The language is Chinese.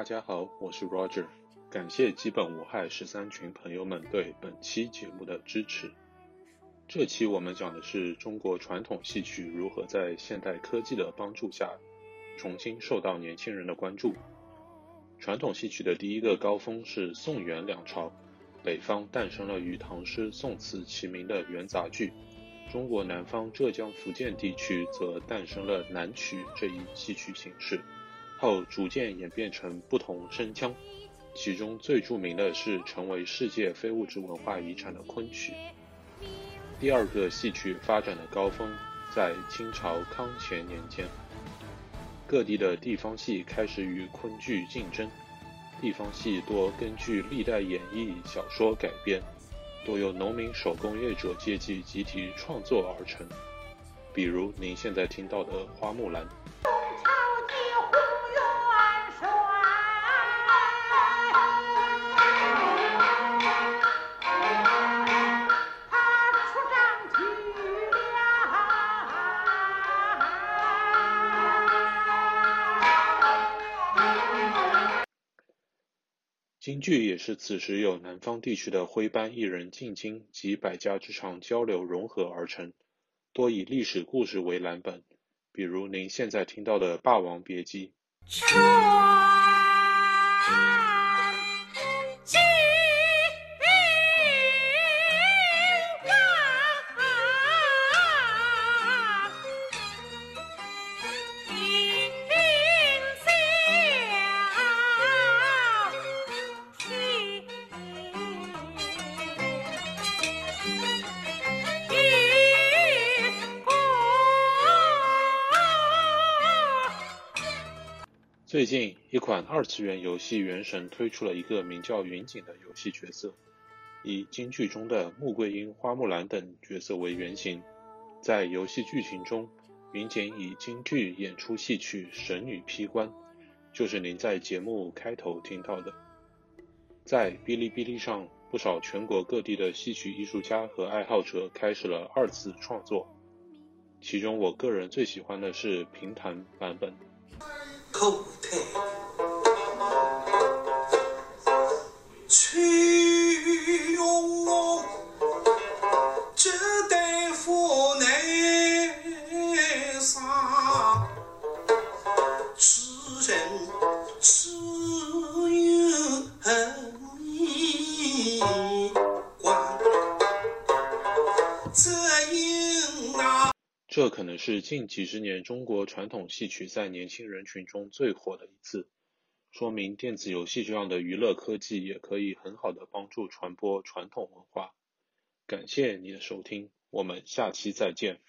大家好，我是 Roger，感谢基本无害十三群朋友们对本期节目的支持。这期我们讲的是中国传统戏曲如何在现代科技的帮助下，重新受到年轻人的关注。传统戏曲的第一个高峰是宋元两朝，北方诞生了与唐诗宋词齐名的元杂剧，中国南方浙江、福建地区则诞生了南曲这一戏曲形式。后逐渐演变成不同声腔，其中最著名的是成为世界非物质文化遗产的昆曲。第二个戏曲发展的高峰在清朝康乾年间，各地的地方戏开始与昆剧竞争，地方戏多根据历代演义小说改编，多由农民手工业者阶级集体创作而成，比如您现在听到的《花木兰》。京剧也是此时有南方地区的徽班艺人进京及百家之长交流融合而成，多以历史故事为蓝本，比如您现在听到的《霸王别姬》。最近，一款二次元游戏《原神》推出了一个名叫云锦的游戏角色，以京剧中的穆桂英、花木兰等角色为原型。在游戏剧情中，云锦以京剧演出戏曲《神女劈关》，就是您在节目开头听到的。在哔哩哔哩上，不少全国各地的戏曲艺术家和爱好者开始了二次创作，其中我个人最喜欢的是评弹版本。coat. 这可能是近几十年中国传统戏曲在年轻人群中最火的一次，说明电子游戏这样的娱乐科技也可以很好的帮助传播传统文化。感谢你的收听，我们下期再见。